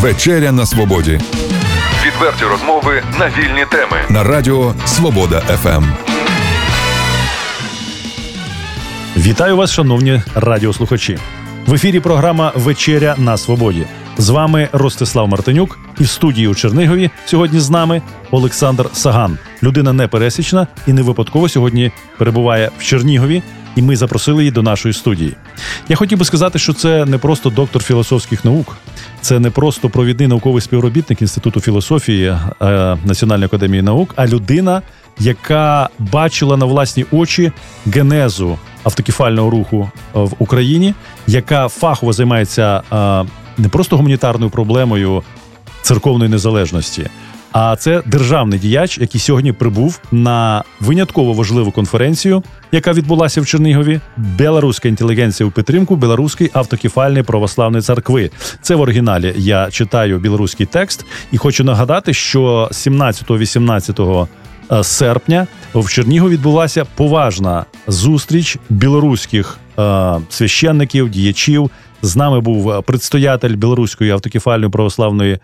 Вечеря на свободі. Відверті розмови на вільні теми на Радіо Свобода ФМ. Вітаю вас, шановні радіослухачі. В ефірі програма Вечеря на Свободі. З вами Ростислав Мартинюк, і в студії у Чернігові сьогодні з нами Олександр Саган. Людина непересічна і не випадково сьогодні перебуває в Чернігові, і ми запросили її до нашої студії. Я хотів би сказати, що це не просто доктор філософських наук, це не просто провідний науковий співробітник Інституту філософії е, Національної академії наук, а людина, яка бачила на власні очі генезу автокефального руху в Україні, яка фахово займається е, не просто гуманітарною проблемою церковної незалежності. А це державний діяч, який сьогодні прибув на винятково важливу конференцію, яка відбулася в Чернігові. Білоруська інтелігенція у підтримку білоруської автокефальної православної церкви. Це в оригіналі. Я читаю білоруський текст і хочу нагадати, що 17-18 е, серпня в Чернігові відбулася поважна зустріч білоруських е, священників, діячів. З нами був предстоятель білоруської автокефальної православної Е,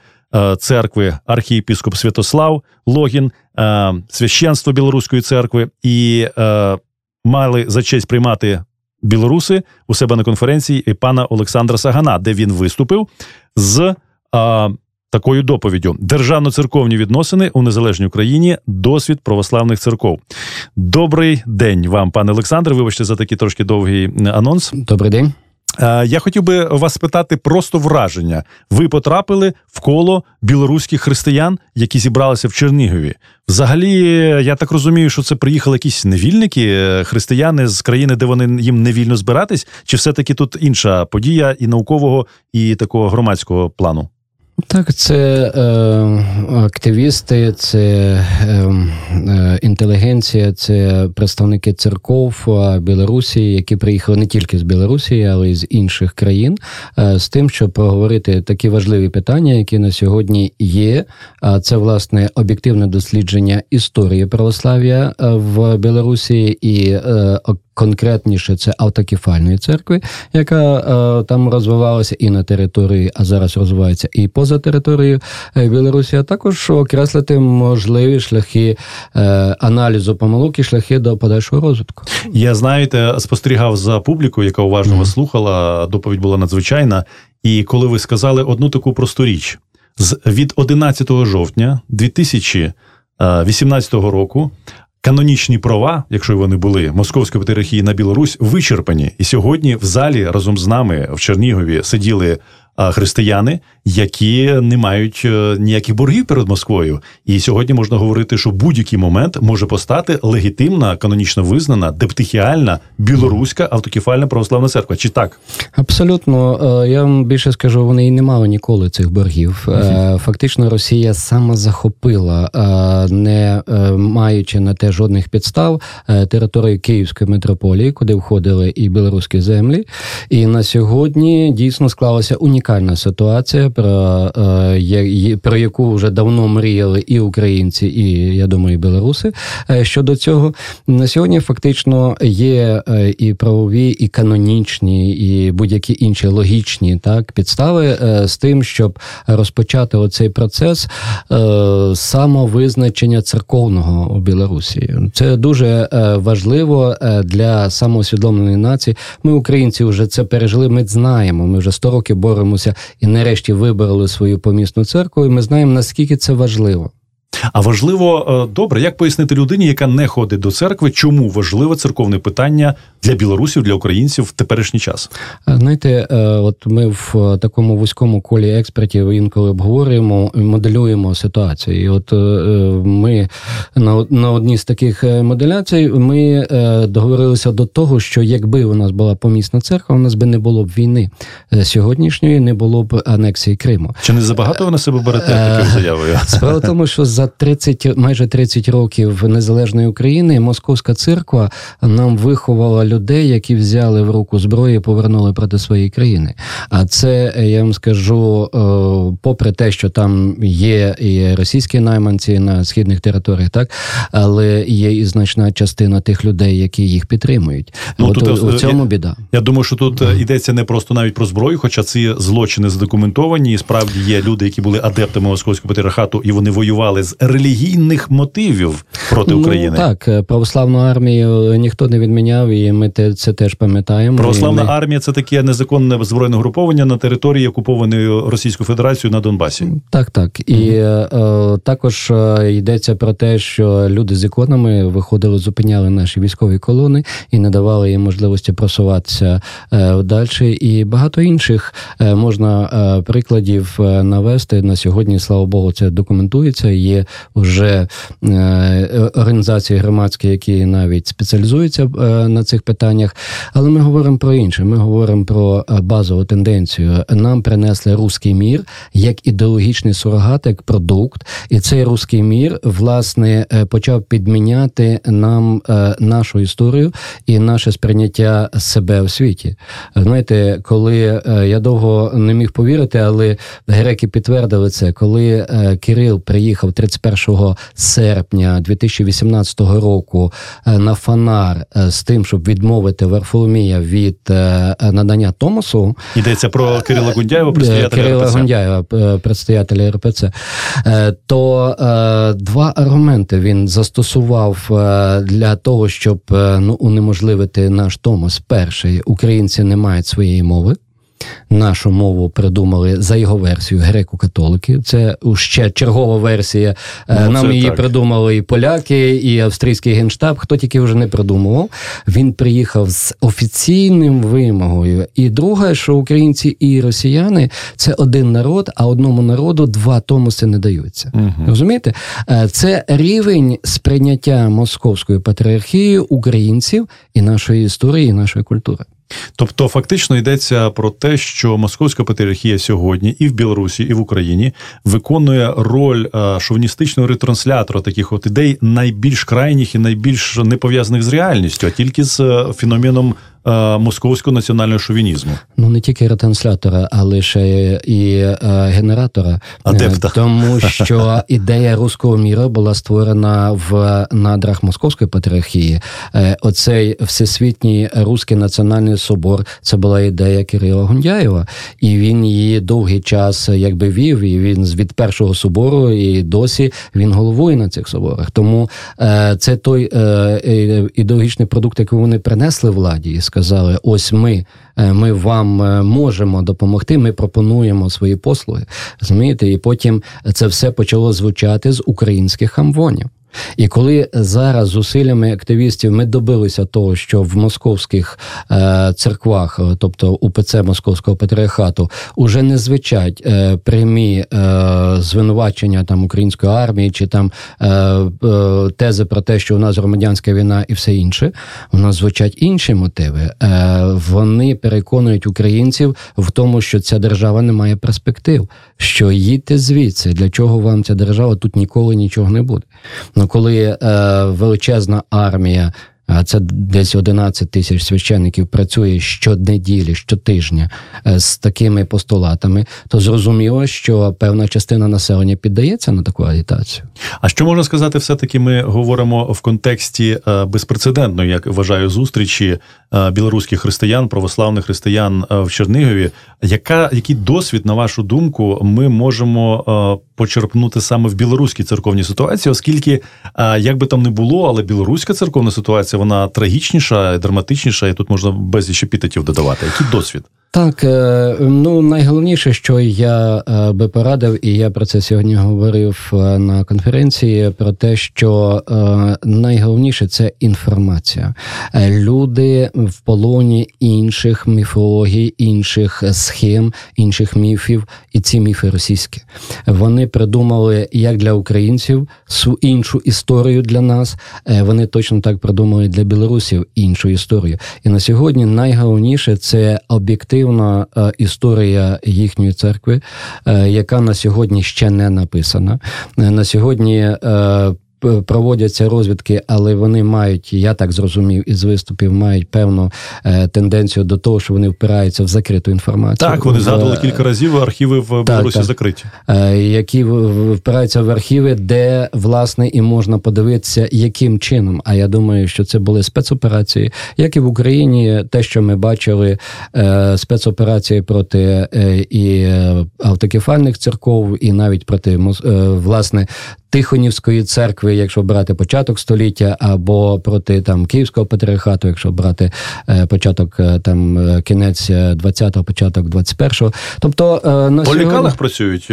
церкви архієпіскоп Святослав Логін, е, священство Білоруської церкви, і е, мали за честь приймати білоруси у себе на конференції і пана Олександра Сагана, де він виступив з такою доповіддю: державно-церковні відносини у незалежній Україні, досвід православних церков. Добрий день вам, пане Олександре. Вибачте за такий трошки довгий анонс. Добрий день. Е, я хотів би вас спитати просто враження. Ви потрапили в коло білоруських християн, які зібралися в Чернігові. Взагалі, я так розумію, що це приїхали якісь невільники, е, християни з країни, де вони їм невільно збиратись, чи все-таки тут інша подія і наукового, і такого громадського плану? Так, це е, активісти, це е, е, інтелігенція, це представники церков Білорусі, які приїхали не тільки з Білорусі, але й з інших країн, е, з тим, щоб проговорити такі важливі питання, які на сьогодні є. А це власне об'єктивне дослідження історії православ'я е, в Білорусі і е, конкретніше це автокефальної церкви, яка е, там розвивалася і на території, а зараз розвивається і поза територією е, Білорусі, а також окреслити можливі шляхи е, аналізу помилок і шляхи до подальшого розвитку. Я знаєте, спостерігав за публікою, яка уважно вас слухала. Доповідь була надзвичайна. І коли ви сказали одну таку просту річ з від 11 жовтня 2018 року Канонічні права, якщо вони були московської патріархії на Білорусь, вичерпані. І сьогодні в залі разом з нами в Чернігові сиділи християни, які не мають е, ніяких боргів перед Москвою. І сьогодні можна говорити, що будь-який момент може постати легітимна, канонічно визнана, дептихіальна білоруська автокефальна православна церква. Чи так? Абсолютно, е, я вам більше скажу, вони і не мали ніколи цих боргів. Фактично, Росія сама захопила, не маючи на те жодних підстав, територію Київської митрополії, куди входили і білоруські землі. І на сьогодні дійсно склалася унікальна унікальна ситуація, про е, про яку вже давно мріяли і українці, і я думаю, і білоруси. Е, щодо цього на сьогодні фактично є е, і правові, і канонічні, і будь-які інші логічні так підстави з тим, щоб розпочати оцей процес самовизначення церковного у Білорусі. Це дуже важливо для самоусвідомленої нації. Ми, українці, вже це пережили. Ми знаємо. Ми вже 100 років боремося боремося і нарешті вибрали свою помісну церкву. і Ми знаємо наскільки це важливо. А важливо е, добре, як пояснити людині, яка не ходить до церкви, чому важливе церковне питання для білорусів, для українців в теперішній час? Знаєте, е, от ми в е, такому вузькому колі експертів інколи обговорюємо і моделюємо ситуацію. І От ми на одній з таких моделяцій ми договорилися до того, що якби у нас була помісна церква, у нас би не було б війни сьогоднішньої, не було б анексії Криму. Чи не забагато ви на себе берете такою заявою? Справа в тому, що за за 30, майже 30 років незалежної України московська церква нам виховала людей, які взяли в руку зброю і повернули проти своєї країни. А це я вам скажу, е, попри те, що там є і російські найманці на східних територіях, так але є і значна частина тих людей, які їх підтримують. Ну, От тут, у, у е, цьому я- біда. Я думаю, що тут е, йдеться не просто навіть про зброю, хоча ці злочини задокументовані, і справді є люди, які були адептами московського патріархату, і вони воювали з релігійних мотивів проти України. Ну, так, е, православну армію ніхто не відміняв, і ми те, це теж пам'ятаємо. Православна ми- армія це таке незаконне збройне груповання на території окупованої Російською Федерацією на Донбасі. Так, так. І е, також е, йдеться про те, що люди з іконами виходили, зупиняли наші військові колони і не давали їм можливості просуватися е, далі. І багато інших е, можна е, прикладів е, навести на сьогодні. Слава Богу, це документується. Є вже е, організації громадські, які навіть спеціалізуються е, на цих питаннях. Але ми говоримо про інше. Ми говоримо про е, базову тенденцію. Нам принесли руський мір як ідеологічний сурогат, як продукт, і цей руський мір власне почав підміняти нам нашу історію і наше сприйняття себе в світі. Знаєте, коли я довго не міг повірити, але греки підтвердили це, коли Кирил приїхав 31 серпня 2018 року е, на фанар е, з тим, щоб відмовити Варфоломія від е, надання Томосу, Йдеться про Кирила Гундяєва, предстоятеля Кирила РПЦ. Гундяєва, предстоятеля РПЦ, то два аргументи він застосував для того, щоб ну, унеможливити наш Томос. Перший, українці не мають своєї мови. Нашу мову придумали за його версією греко-католики. Це ще чергова версія. Е, Ну, Нам її так. придумали і поляки, і австрійський генштаб. Хто тільки вже не придумував. Він приїхав з офіційним вимогою. І друге, що українці і росіяни це один народ, а одному народу два томоси не даються. Мгм. Розумієте? Е, Це рівень сприйняття московської патріархії українців і нашої історії, і нашої культури. Тобто, фактично йдеться про те, що московська патріархія сьогодні і в Білорусі, і в Україні виконує роль шовністичного шовіністичного ретранслятора таких от ідей найбільш крайніх і найбільш не пов'язаних з реальністю, а тільки з е, феноменом е, московського національного шовінізму. Ну не тільки ретранслятора, але ще і е, генератора. Адепта. Е, Тому що ідея руського міра була створена в надрах Московської патріархії. Е, Оцей всесвітній руський національний собор це була ідея Кирила Гундяєва, і він її довгий час якби вів. І він з від першого собору і досі він головує на цих соборах. Тому е, це той ідеологічний продукт, який вони принесли владі, сказали: ось ми, е, ми вам е, можемо допомогти. Ми пропонуємо свої послуги. Розумієте, і потім це все почало звучати з українських амвонів. І коли зараз зусиллями активістів ми добилися того, що в московських е, церквах, е, тобто УПЦ Московського патріархату, уже не звучать е, прямі е, звинувачення там української армії чи там е, е, тези про те, що у нас громадянська війна і все інше, у нас звучать інші мотиви. Вони переконують українців в тому, що ця держава не має перспектив, що їдьте звідси, для чого вам ця держава тут ніколи нічого не буде. Коли е, величезна армія. А це десь 11 тисяч священників працює щонеділі, щотижня е, з такими постулатами, то зрозуміло, що певна частина населення піддається на таку агітацію. А що можна сказати, все-таки ми говоримо в контексті е, безпрецедентної, як вважаю, зустрічі е, білоруських християн, православних християн в Чернігові. Яка який досвід, на вашу думку, ми можемо почерпнути саме в білоруській церковній ситуації, оскільки як би там не було, але білоруська церковна ситуація вона трагічніша, драматичніша, і тут можна безліч епітетів додавати. Який досвід? Так, е, ну найголовніше, що я е, би порадив, і я про це сьогодні говорив е, на конференції, про те, що найголовніше це інформація. Люди в полоні інших міфологій, інших схем, інших міфів, і ці міфи російські. Вони придумали як для українців іншу історію для нас. Вони точно так придумали для білорусів іншу історію. І на сьогодні найголовніше це об'єктивна об'єктивна е, історія їхньої церкви, е, яка на сьогодні ще не написана. Е, На сьогодні проводяться розвідки, але вони мають, я так зрозумів, із виступів мають певну е, тенденцію до того, що вони впираються в закриту інформацію. Так, вони В- згадували кілька разів, архіви в Білорусі так. закриті. е, які впираються в архіви, де власне і можна подивитися, яким чином. А я думаю, що це були спецоперації, як і в Україні, те, що ми бачили, е, спецоперації проти е, і е, автокефальних церков, і навіть проти е, власне. Тихонівської церкви, якщо брати початок століття, або проти там Київського патріархату, якщо брати е, початок е, там е, кінець 20-го, початок 21-го. Тобто на По сьогодні... лікалах працюють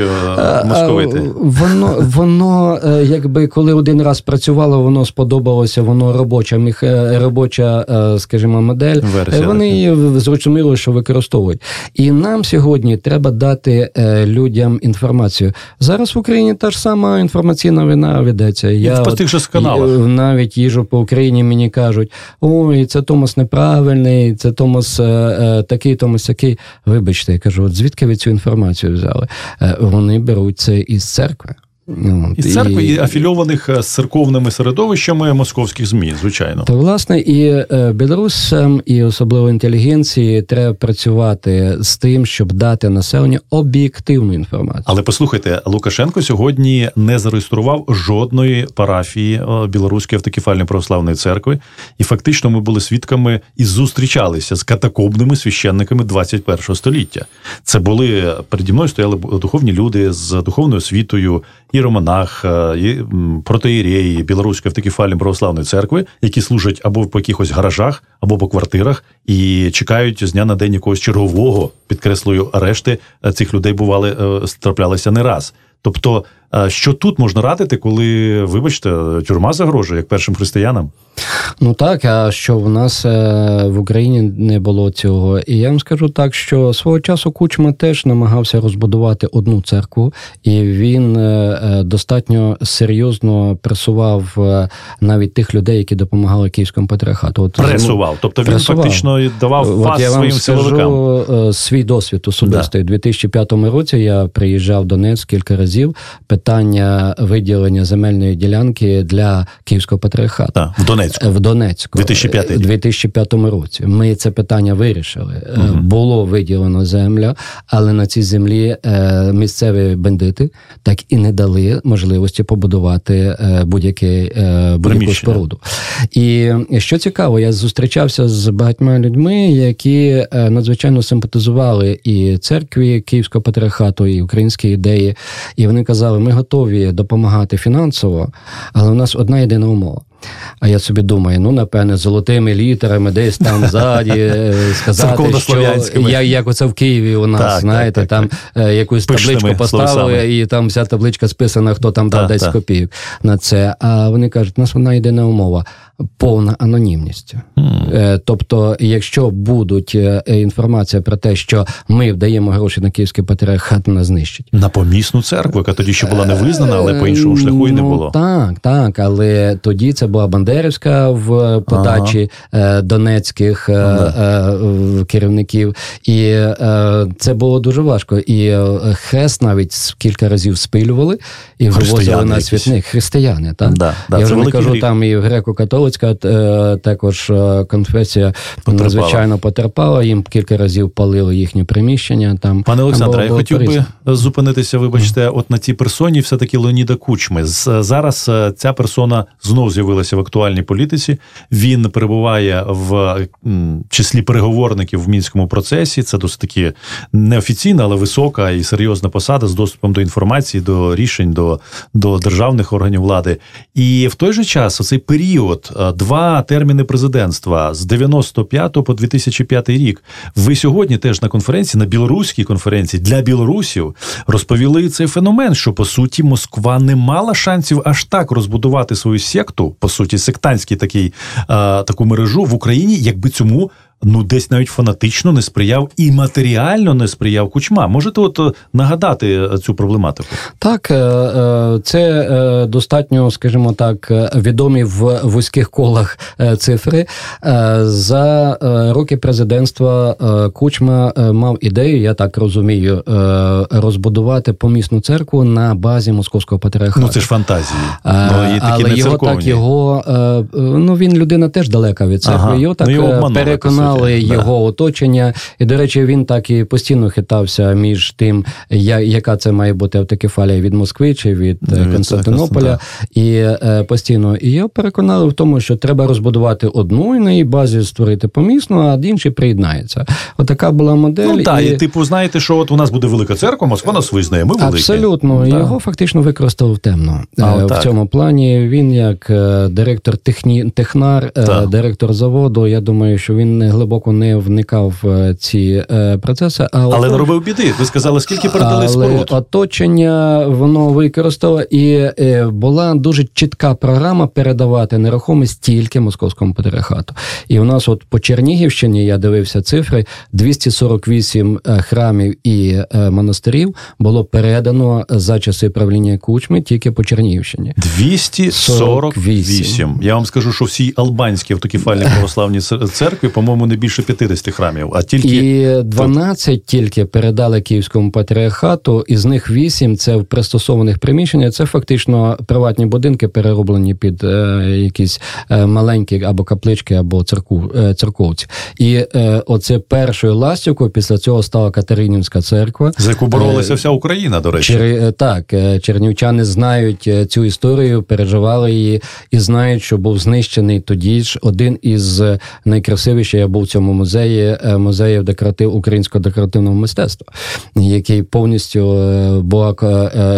московити. Воно, воно якби коли один раз працювало, воно сподобалося, воно робоча міх, робоча, скажімо, модель. Версія Вони її зрозуміло, що використовують. І нам сьогодні треба дати людям інформацію. Зараз в Україні та ж сама інформаційна війна ведеться. Я в тих же каналах. е, навіть їжу по Україні мені кажуть: ой, це Томас неправильний, це Томас е, е, такий, Томас такий. Вибачте, я кажу, от звідки ви цю інформацію взяли? Е, вони беруть це із церкви. Із церкви і афільованих е, з церковними середовищами московських ЗМІ, звичайно. То, власне, і е, білорусам, і особливо інтелігенції, треба працювати з тим, щоб дати населенню об'єктивну інформацію. Але послухайте, Лукашенко сьогодні не зареєстрував жодної парафії е, Білоруської автокефальної православної церкви, і фактично ми були свідками і зустрічалися з катакомбними священниками 21 століття. Це були переді мною стояли духовні люди з духовною освітою, і м, протоїреї Білоруської автокефальної православної церкви, які служать або по якихось гаражах, або по квартирах, і чекають з дня на день якогось чергового, підкреслюю, арешти е, цих людей бували е, траплялися не раз. Тобто, е, що тут можна радити, коли, вибачте, тюрма загрожує як першим християнам? Ну так, а що в нас е, в Україні не було цього. І я вам скажу так, що свого часу Кучма теж намагався розбудувати одну церкву, і він е, е, достатньо серйозно пресував е, навіть тих людей, які допомагали Київському патріархату. От, Пресував. Тобто він Пресував. фактично давав От я вам своїм скажу силовикам. е, свій досвід особистий. У 2005 році я приїжджав в Донецьк кілька разів. Питання виділення земельної ділянки для Київського патріархату. Так, в Донецьку. В Донецьку 2005 рік. 2005 році. Ми це питання вирішили. Е, Було виділено земля, але на цій землі е, місцеві бандити так і не дали можливості побудувати е, будь-яке е, будь-яку споруду. І що цікаво, я зустрічався з багатьма людьми, які е, надзвичайно симпатизували і церкві Київського патріархату, і українські ідеї. І вони казали, ми готові допомагати фінансово, але у нас одна єдина умова. А я собі думаю, ну напевне, золотими літерами десь там ззаді е, сказати, що Церковно-слов'янськими. я, як оце в Києві у нас, Так, знаєте, так, там е, якусь Пишними табличку поставили, словесами. і там вся табличка списана, хто там дав Так, 10 копійок на це. А вони кажуть, у нас вона єдина умова. Повна анонімність. Е, Тобто, якщо будуть інформація про те, що ми вдаємо гроші на київський патріархат, нас знищить. На помісну церкву, яка тоді ще була не визнана, але по іншому шляху і не Ну. Так, так, але тоді це була Бандерівська в подачі е, донецьких е, е, керівників, і е, це було дуже важко. І е, хрест навіть кілька разів спилювали і вивозили на світник. Християни, так? Да, да, Я вже не кажу, гріх. там і греко-католицька е, також е, конфесія Потерпала. надзвичайно потерпала. Їм кілька разів палили їхні приміщення. Там Пане Олександре, я хотів би по-різному. зупинитися, вибачте, от на цій персоні, все-таки Леоніда Кучми. Зараз е, ця персона знов з'явилася в актуальній політиці. Він перебуває в числі переговорників в мінському процесі. Це досить таки неофіційна, але висока і серйозна посада з доступом до інформації, до рішень, до, до державних органів влади. І в той же час, оцей період, е, два терміни президентства з 95 по 2005 рік. Ви сьогодні теж на конференції, на білоруській конференції для білорусів розповіли цей феномен, що по суті Москва не мала шансів аж так розбудувати свою секту, по суті, сектантський такий е, таку мережу в Україні, якби цьому ну десь навіть фанатично не сприяв і матеріально не сприяв кучма. Можете от е, нагадати цю проблематику? Так, це достатньо, скажімо так, відомі в вузьких колах цифри. За роки президентства Кучма мав ідею, я так розумію, розбудувати помісну церкву на базі московського патріархату. Ну це ж фантазії. Ну, Але його так його ну він людина теж далека від церкви. Ага. Його так ну, його переконали його да. оточення. І, до речі, він так і постійно хитався між тим, яка це має бути автокефалія від Москви чи від Константинополя. Да. І е, постійно і його переконали в тому, що треба розбудувати одну і на її базі створити помісну, а інший приєднається. Отака була модель. Ну так, і... і типу, знаєте, що от у нас буде велика церква, Москва нас визнає. Ми великі. Абсолютно, його фактично використав темно а, е, в так. цьому плані. Він як е, директор техні... технар, директор заводу. Я думаю, що він глибоко не вникав в ці процеси. Але, але не робив біди. Ви сказали, скільки передали споруд? оточення воно використало, і була дуже чітка програма передавати нерухомість тільки московському патріархату. І у нас, от по Чернігівщині, я дивився цифри: 248 храмів і монастирів було передано за часи правління кучми тільки по Чернігівщині. 248. Я вам скажу, що всі албанські автокефальні православні церкви, по-моєму, не більше 50 храмів, а тільки і 12 тут... тільки передали київському патріархату, із них 8 – це в пристосованих приміщеннях. Це фактично приватні будинки, перероблені під е, якісь е, маленькі або каплички, або церкву, е, церковці. І е, оце першою ластівкою після цього стала Катеринівська церква, за яку боролася вся Україна. До речі, Чер... так чернівчани знають цю історію, переживали її і знають, що був знищений тоді ж один із найкрасивіших. Був в цьому музеї музеїв декоратив українського декоративного мистецтва, який повністю була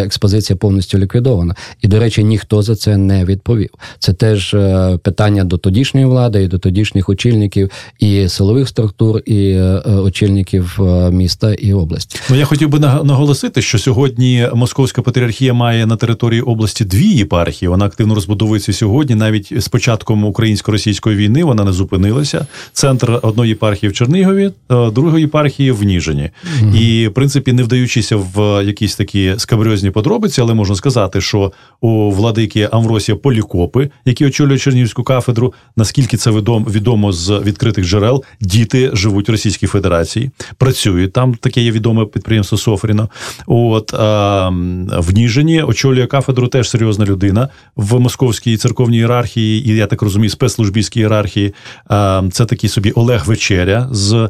експозиція повністю ліквідована. І, до речі, ніхто за це не відповів. Це теж питання до тодішньої влади і до тодішніх очільників і силових структур, і очільників міста і області. Ну я хотів би наголосити, що сьогодні московська патріархія має на території області дві єпархії. Вона активно розбудовується сьогодні. Навіть з початком українсько-російської війни вона не зупинилася. Центр одної єпархії в Чернігові, е, другої єпархії в Ніжині. Mm-hmm. І в принципі, не вдаючися в якісь такі скабрьозні подробиці, але можна сказати, що у владики Амвросія Полікопи, які очолюють Чернігівську кафедру, наскільки це відомо з відкритих джерел, діти живуть в Російській Федерації, працюють там. Таке є відоме підприємство Софріно. От а, в Ніжині очолює кафедру теж серйозна людина в московській церковній ієрархії, і я так розумію, спецслужбійській ієрархії. А, Це такий собі Олег Вечеря з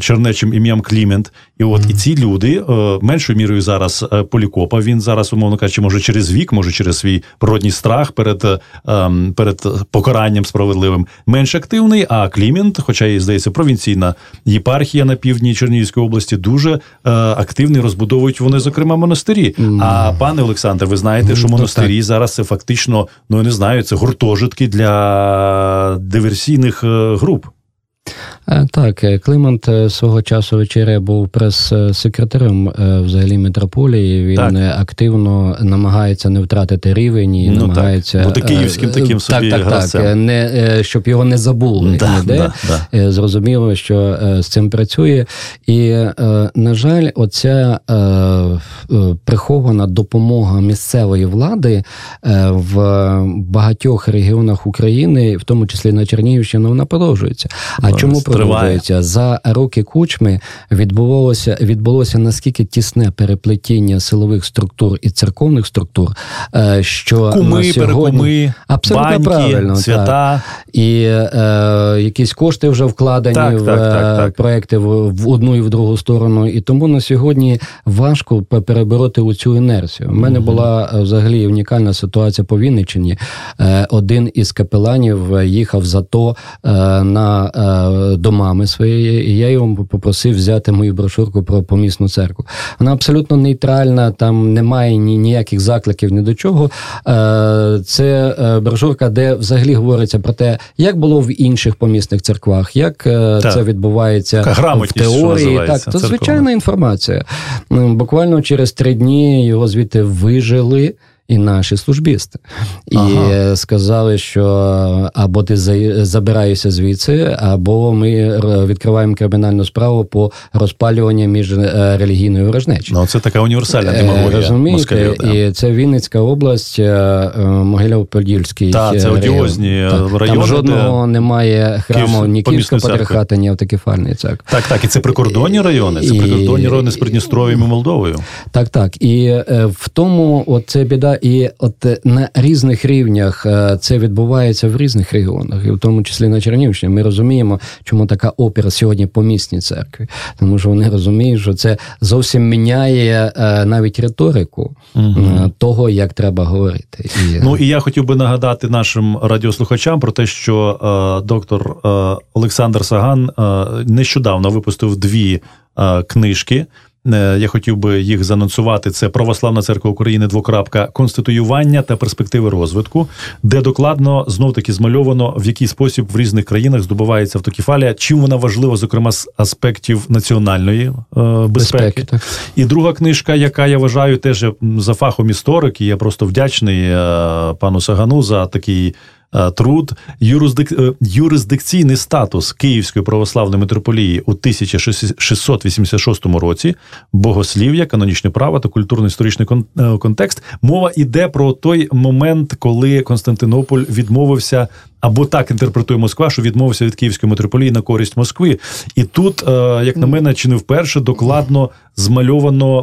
чернечим ім'ям Клімент. І от mm-hmm. і ці люди е, меншою мірою зараз е, Полікопа. Він зараз, умовно кажучи, може через вік, може через свій природній страх перед е, ем, перед покаранням справедливим, менш активний. А Клімент, хоча і здається, провінційна єпархія на півдні Чернігівської області, дуже активний розбудовують вони, зокрема, монастирі. Mm-hmm. А пане Олександр, ви знаєте, що монастирі зараз це фактично, ну я не знаю, це гуртожитки для диверсійних груп. Е, так, е, Климент е, свого часу вечеря був прес-секретарем взагалі митрополії. Він так. активно намагається не втратити рівень і ну, намагається бути київським таким собі так, так, так, не щоб його не забули да, ніде. Да, да. Зрозуміло, що з цим працює. І, на жаль, оця прихована допомога місцевої влади в багатьох регіонах України, в тому числі на Чернігівщині, вона продовжується. А чому продовжується? За роки кучми відбувалося відбулося наскільки тісне переплетіння силових структур і церковних структур, е, що Куми, на сьогодні перекуми, абсолютно баньки, правильно свята так. і е, якісь кошти вже вкладені так, в так, так, проекти в, в одну і в другу сторону. І тому на сьогодні важко перебороти у цю інерцію. У мене була е, взагалі унікальна ситуація по Вінниччині. Е, один із капеланів їхав за то на до мами своєї, і я його попросив взяти мою брошурку про помісну церкву. Вона абсолютно нейтральна, там немає ні, ніяких закликів ні до чого. Е, це е, брошурка, де взагалі говориться про те, як було в інших помісних церквах, як е, так. це відбувається в теорії. Так, це звичайна інформація. Буквально через три дні його звідти вижили і наші службісти. І Ага. сказали, що або ти забираєшся звідси, або ми відкриваємо кримінальну справу по розпалюванню між е, релігійної ворожнечі. Ну, це така універсальна Е, демагогія. Розумієте, москалів, да. і це Вінницька область, е, е, Могилів-Подільський. Та, це е, район. одіозні райони, Там жодного немає храму ні Київського патріархата, ні автокефальної церкви. Так, так, і це прикордонні райони, це І- прикордонні райони з Придністров'ям і Молдовою. Так, так. І е, в тому от це біда, і от е, на різних рівнях е, це відбувається в різних регіонах, і в тому числі на Чернігівщині. Ми розуміємо, чому така опера сьогодні по місній церкві, тому що вони розуміють, що це зовсім міняє е, навіть риторику е, того, як треба говорити. І, Ну і я хотів би нагадати нашим радіослухачам про те, що е, доктор е, Олександр Саган е, нещодавно випустив дві книжки. Е, Я хотів би їх занонсувати. Це Православна церква України двокрапка конституювання та перспективи розвитку, де докладно знов таки змальовано в який спосіб в різних країнах здобувається автокефалія, чим вона важлива, зокрема з аспектів національної е, безпеки. безпеки. Так. І друга книжка, яка я вважаю теж за фахом історик, і я просто вдячний е, пану Сагану за такий. Е, Труд юрисдик... е, юрисдикційний статус Київської православної митрополії у 1686 році, богослів'я, канонічне право та культурно-історичний е, контекст. Мова йде про той момент, коли Константинополь відмовився, або так інтерпретує Москва, що відмовився від Київської митрополії на користь Москви. І тут, е, як на мене, чи не вперше докладно змальовано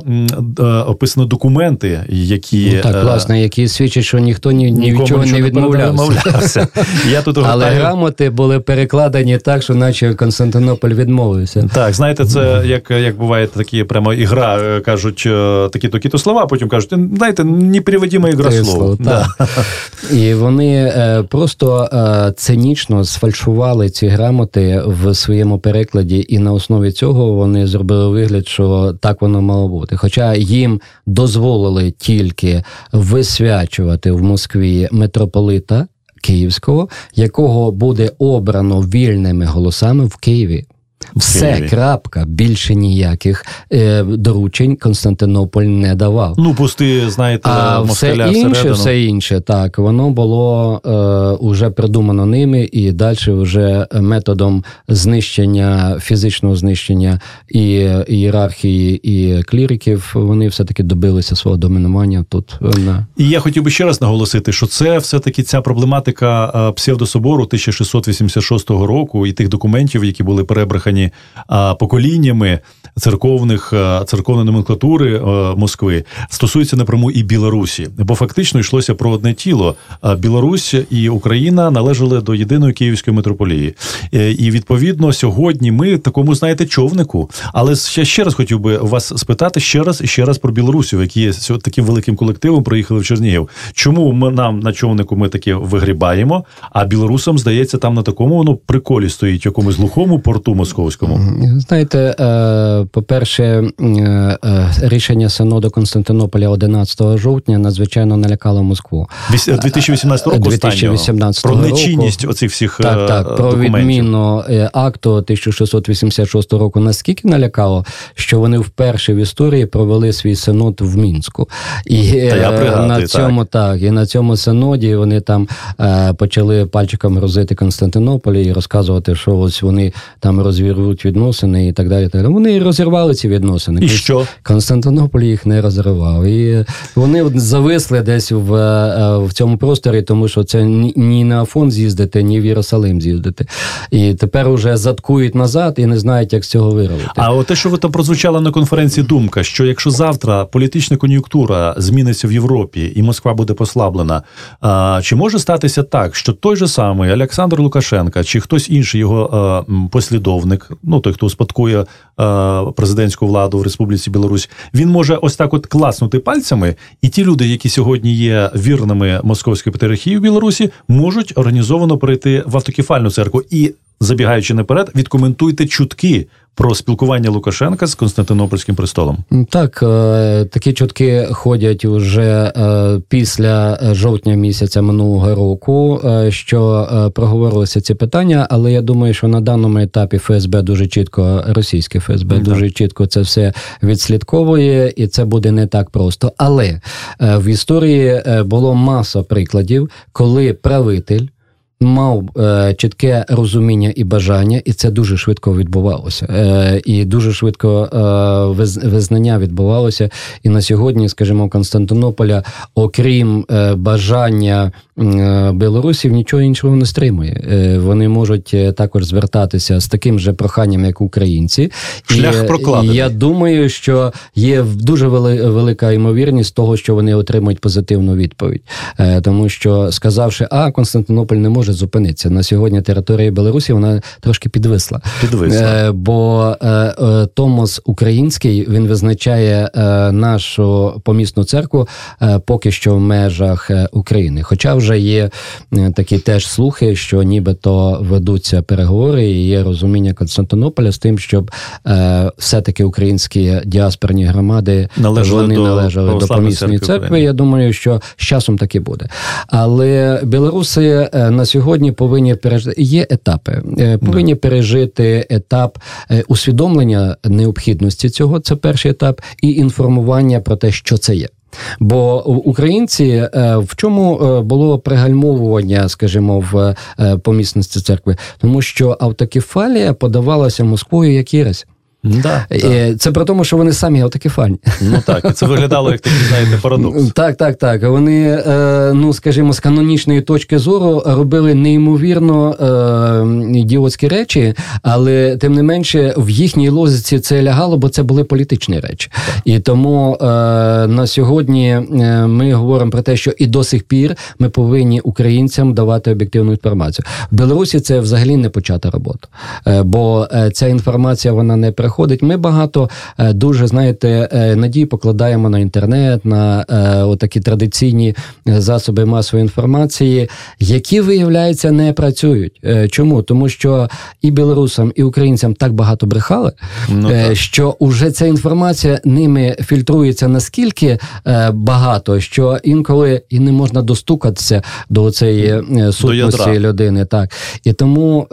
е, описано документи, які Ну, так, е, власне, які свідчать, що ніхто ні, ні від нікому чого не нічого відмовлявся. Я тут Але грамоти були перекладені так, що наче Константинополь відмовився. Так, знаєте, це як, як буває такі прямо ігра, кажуть такі то то слова, потім кажуть, знаєте, непереводима ігра Те слов. слово, І вони просто цинічно сфальшували ці грамоти в своєму перекладі, і на основі цього вони зробили вигляд, що так воно мало бути. Хоча їм дозволили тільки висвячувати в Москві митрополита Київського, якого буде обрано вільними голосами в Києві. Все, Києві. крапка, більше ніяких е, доручень Константинополь не давав. Ну, пусти, знаєте, А все інше, всередину. все інше, так, воно було е, уже придумано ними, і далі вже методом знищення, фізичного знищення і ієрархії, і кліриків, вони все-таки добилися свого домінування тут. е, На... І я хотів би ще раз наголосити, що це все-таки ця проблематика е, псевдособору 1686 року і тих документів, які були перебрехані е, поколіннями церковних е, церковної номенклатури е, Москви, стосується напряму і Білорусі, бо фактично йшлося про одне тіло. Е, Білорусь і Україна належали до єдиної київської митрополії. І відповідно сьогодні ми такому знаєте човнику. Але ще ще раз хотів би вас спитати ще раз і ще раз про білорусів, які є таким великим колективом приїхали в Чернігів. Чому ми нам на човнику ми таке вигрібаємо? А білорусам здається, там на такому воно приколі стоїть якомусь глухому порту московському. Знаєте, по-перше, е, е, рішення Синоду Константинополя 11 жовтня надзвичайно налякало Москву. 2018 року 2018 останнього. про року. нечинність оцих всіх Так, е, так, про документів. відміну е, акту 1686 року наскільки налякало, що вони вперше в історії провели свій синод в Мінську. І Та я е, пригадую, на цьому так. і на цьому синоді вони там е, почали пальчиком розити Константинополь і розказувати, що ось вони там розірвуть відносини і так далі. Так далі. Вони і розірвали ці відносини. І що? Константинополь їх не розривав. І вони зависли десь в, е, в цьому просторі, тому що це ні на Афон з'їздити, ні в Єрусалим з'їздити. І тепер уже заткують назад і не знають, як з цього виробити. А от те, що ви там прозвучала на конференції, думка, що якщо завтра політична кон'юнктура зміниться в Європі і Москва буде послаблена, а, чи може статися так, що той же самий Олександр Лукашенка чи хтось інший його а, послідовник, ну той, хто успадкує а, президентську владу в Республіці Білорусь, він може ось так от класнути пальцями, і ті люди, які сьогодні є вірними московської патріархії в Білорусі, можуть організовано перейти в автокефальну церкву. І забігаючи наперед, відкоментуйте чутки про спілкування Лукашенка з Константинопольським престолом. Так, е, такі чутки ходять уже е, після жовтня місяця минулого року, е, що проговорилися ці питання, але я думаю, що на даному етапі ФСБ дуже чітко, російське ФСБ mm дуже чітко це все відслідковує, і це буде не так просто. Але в історії було маса прикладів, коли правитель мав е, чітке розуміння і бажання, і це дуже швидко відбувалося. Е, І дуже швидко е, визнання відбувалося. І на сьогодні, скажімо, Константинополя, окрім е, бажання білорусів, нічого іншого не стримує. Е, Вони можуть е, також звертатися з таким же проханням, як українці. Шлях і, прокладений. Я думаю, що є дуже велика ймовірність того, що вони отримують позитивну відповідь, е, тому що сказавши, а Константинополь не може зупинитися. На сьогодні територія Білорусі вона трошки підвисла. Підвисла. Е, бо е, е, Томос Український він визначає е, нашу помісну церкву е, поки що в межах е, України. Хоча вже є такі теж слухи, що нібито ведуться переговори, і є розуміння Константинополя з тим, щоб все-таки українські діаспорні громади належали вони до належали до помісної церкви. церкви. Я думаю, що з часом таки буде. Але білоруси на сьогодні повинні пережити є етапи, е, повинні пережити етап е, усвідомлення необхідності цього. Це перший етап, і інформування про те, що це є. Бо українці е, в чому було пригальмовування, скажімо, в помісності церкви, тому що автокефалія подавалася Москвою як єресь. Да, да. Це при тому, що вони самі автокефальні. Ну так, і це виглядало як такий, знаєте, парадокс. Так, так, так. Вони, е, ну скажімо, з канонічної точки зору робили неймовірно е, ідіотські речі, але тим не менше в їхній лозиці це лягало, бо це були політичні речі. Так. І тому е, на сьогодні ми говоримо про те, що і до сих пір ми повинні українцям давати об'єктивну інформацію. В Білорусі це взагалі не почата робота, бо ця інформація вона не приходить. Ми багато е, дуже знаєте е, надії покладаємо на інтернет, на е, отакі традиційні засоби масової інформації, які виявляється не працюють. Чому? Тому що і білорусам, і українцям так багато брехали, ну, так. що уже ця інформація ними фільтрується наскільки багато, що інколи і не можна достукатися до цієї сутності до людини. Так і тому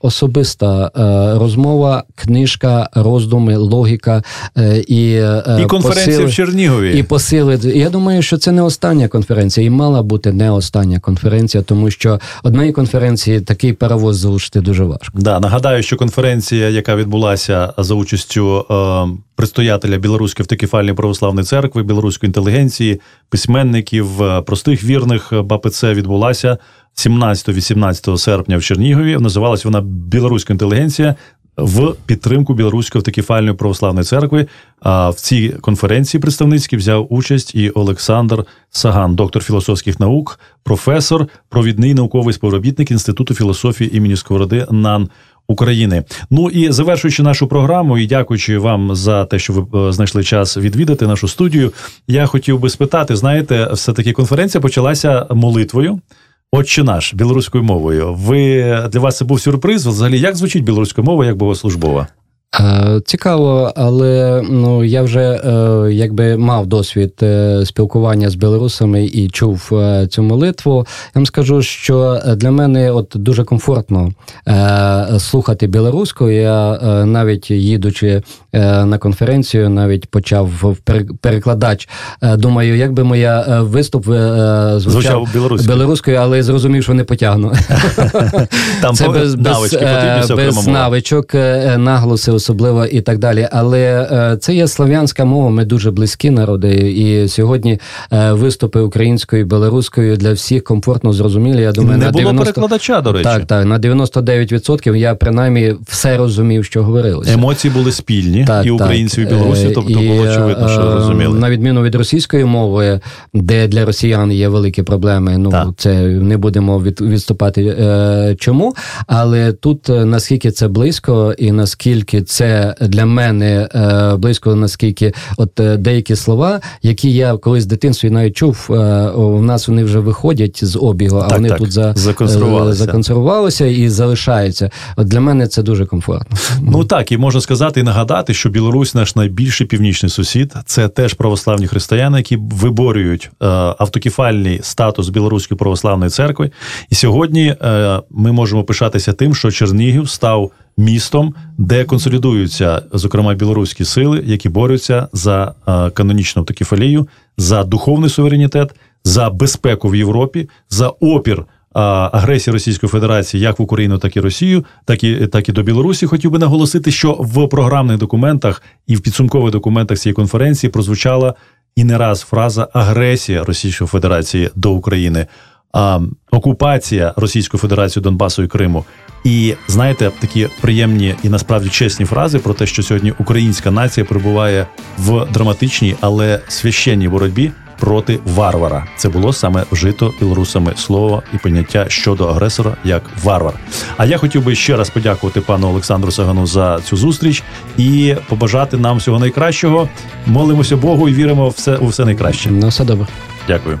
особиста розмова, книжка роздуми, логіка е, і е, І конференція посили, в Чернігові. І посили. Я думаю, що це не остання конференція, і мала бути не остання конференція, тому що одної конференції такий паровоз залучити дуже важко. Да, нагадаю, що конференція, яка відбулася за участю е, предстоятеля Білоруської автокефальної православної церкви, білоруської інтелігенції, письменників, е, простих вірних БАПЦ відбулася 17-18 серпня в Чернігові. Називалась вона Білоруська інтелігенція в підтримку білоруської автокефальної православної церкви. А в цій конференції представницькій взяв участь і Олександр Саган, доктор філософських наук, професор, провідний науковий співробітник інституту філософії імені Сковороди НАН. України, ну і завершуючи нашу програму, і дякуючи вам за те, що ви е, знайшли час відвідати нашу студію. Я хотів би спитати: знаєте, все таки конференція почалася молитвою. Отче наш білоруською мовою. Ви для вас це був сюрприз? Взагалі, як звучить білоруська мова як богослужбова? Е, цікаво, але ну я вже е, якби мав досвід е, спілкування з білорусами і чув цю молитву. Я вам скажу, що для мене от дуже комфортно слухати білоруську. Я навіть їдучи на конференцію, навіть почав перекладач. Думаю, як би моя виступ звучав, звучав білоруською. білоруською, але зрозумів, що не потягну. Там Це без, навички без, без навичок, наголоси особливо і так далі. Але е, це є слав'янська мова. Ми дуже близькі народи. І сьогодні е, виступи українською, і білоруською для всіх комфортно зрозумілі. Я думаю, не на було 90... перекладача. До речі, так так на 99% я принаймні все розумів, що говорилося. Емоції були спільні так, і українців, і білорусів. Тобто і, було очевидно, що е, розуміли на відміну від російської мови, де для росіян є великі проблеми. Ну так. це не будемо від, відступати. Чому? Але тут наскільки це близько, і наскільки це для мене е, близько, наскільки от е, деякі слова, які я колись в дитинстві навіть чув, е, у нас вони вже виходять з обігу, а Так, вони так, тут за, законсервувалися. законсервувалися і залишаються. От для мене це дуже комфортно. Ну так, і можна сказати і нагадати, що Білорусь наш найбільший північний сусід. Це теж православні християни, які виборюють автокефальний статус Білоруської православної церкви. І сьогодні ми можемо пишатися тим, що Чернігів став містом, де консолідуються, зокрема, білоруські сили, які борються за е, канонічну автокефалію, за духовний суверенітет, за безпеку в Європі, за опір агресії Російської Федерації як в Україну, так і Росію, так і так і до Білорусі. Хотів би наголосити, що в програмних документах і в підсумкових документах цієї конференції прозвучала і не раз фраза агресія Російської Федерації до України. А, окупація Російської Федерації Донбасу і Криму, і знаєте, такі приємні і насправді чесні фрази про те, що сьогодні українська нація перебуває в драматичній, але священній боротьбі проти варвара. Це було саме вжито білорусами слово і поняття щодо агресора як варвар. А я хотів би ще раз подякувати пану Олександру Сагану за цю зустріч і побажати нам всього найкращого. Молимося Богу і віримо в все у все найкраще. Ну, все добре. Дякую.